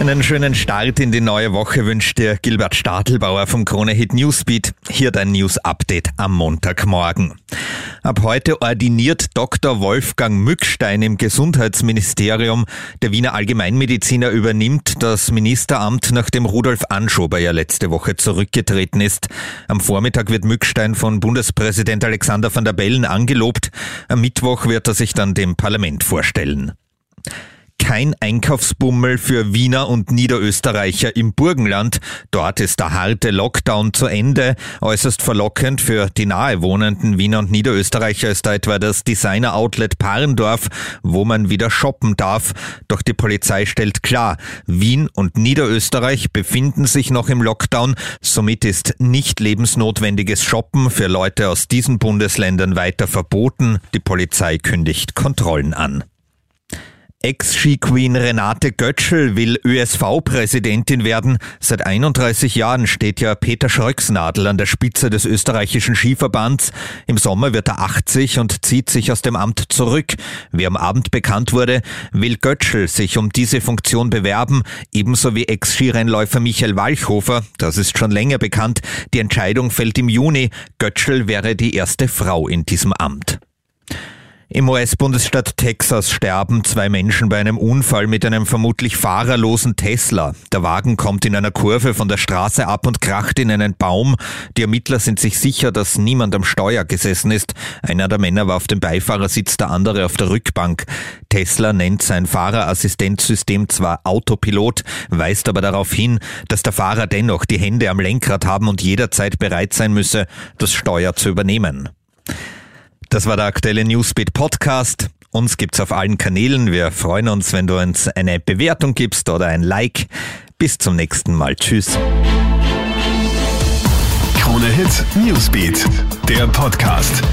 Einen schönen Start in die neue Woche wünscht dir Gilbert Stadelbauer vom Krone Hit Newsbeat. Hier dein News Update am Montagmorgen. Ab heute ordiniert Dr. Wolfgang Mückstein im Gesundheitsministerium. Der Wiener Allgemeinmediziner übernimmt das Ministeramt, nachdem Rudolf Anschober ja letzte Woche zurückgetreten ist. Am Vormittag wird Mückstein von Bundespräsident Alexander van der Bellen angelobt. Am Mittwoch wird er sich dann dem Parlament vorstellen kein Einkaufsbummel für Wiener und Niederösterreicher im Burgenland. Dort ist der harte Lockdown zu Ende. Äußerst verlockend für die nahe wohnenden Wiener und Niederösterreicher ist da etwa das Designer-Outlet Parendorf, wo man wieder shoppen darf. Doch die Polizei stellt klar, Wien und Niederösterreich befinden sich noch im Lockdown. Somit ist nicht lebensnotwendiges Shoppen für Leute aus diesen Bundesländern weiter verboten. Die Polizei kündigt Kontrollen an. Ex-Ski-Queen Renate Götschel will ÖSV-Präsidentin werden. Seit 31 Jahren steht ja Peter Schröcksnadel an der Spitze des österreichischen Skiverbands. Im Sommer wird er 80 und zieht sich aus dem Amt zurück. Wie am Abend bekannt wurde, will Götschel sich um diese Funktion bewerben, ebenso wie Ex-Skirennläufer Michael Walchhofer. Das ist schon länger bekannt. Die Entscheidung fällt im Juni. Götschel wäre die erste Frau in diesem Amt. Im US-Bundesstaat Texas sterben zwei Menschen bei einem Unfall mit einem vermutlich fahrerlosen Tesla. Der Wagen kommt in einer Kurve von der Straße ab und kracht in einen Baum. Die Ermittler sind sich sicher, dass niemand am Steuer gesessen ist. Einer der Männer war auf dem Beifahrersitz, der andere auf der Rückbank. Tesla nennt sein Fahrerassistenzsystem zwar Autopilot, weist aber darauf hin, dass der Fahrer dennoch die Hände am Lenkrad haben und jederzeit bereit sein müsse, das Steuer zu übernehmen. Das war der aktuelle Newsbeat Podcast. Uns gibt's auf allen Kanälen. Wir freuen uns, wenn du uns eine Bewertung gibst oder ein Like. Bis zum nächsten Mal. Tschüss. Krone Hit Newsbeat, der Podcast.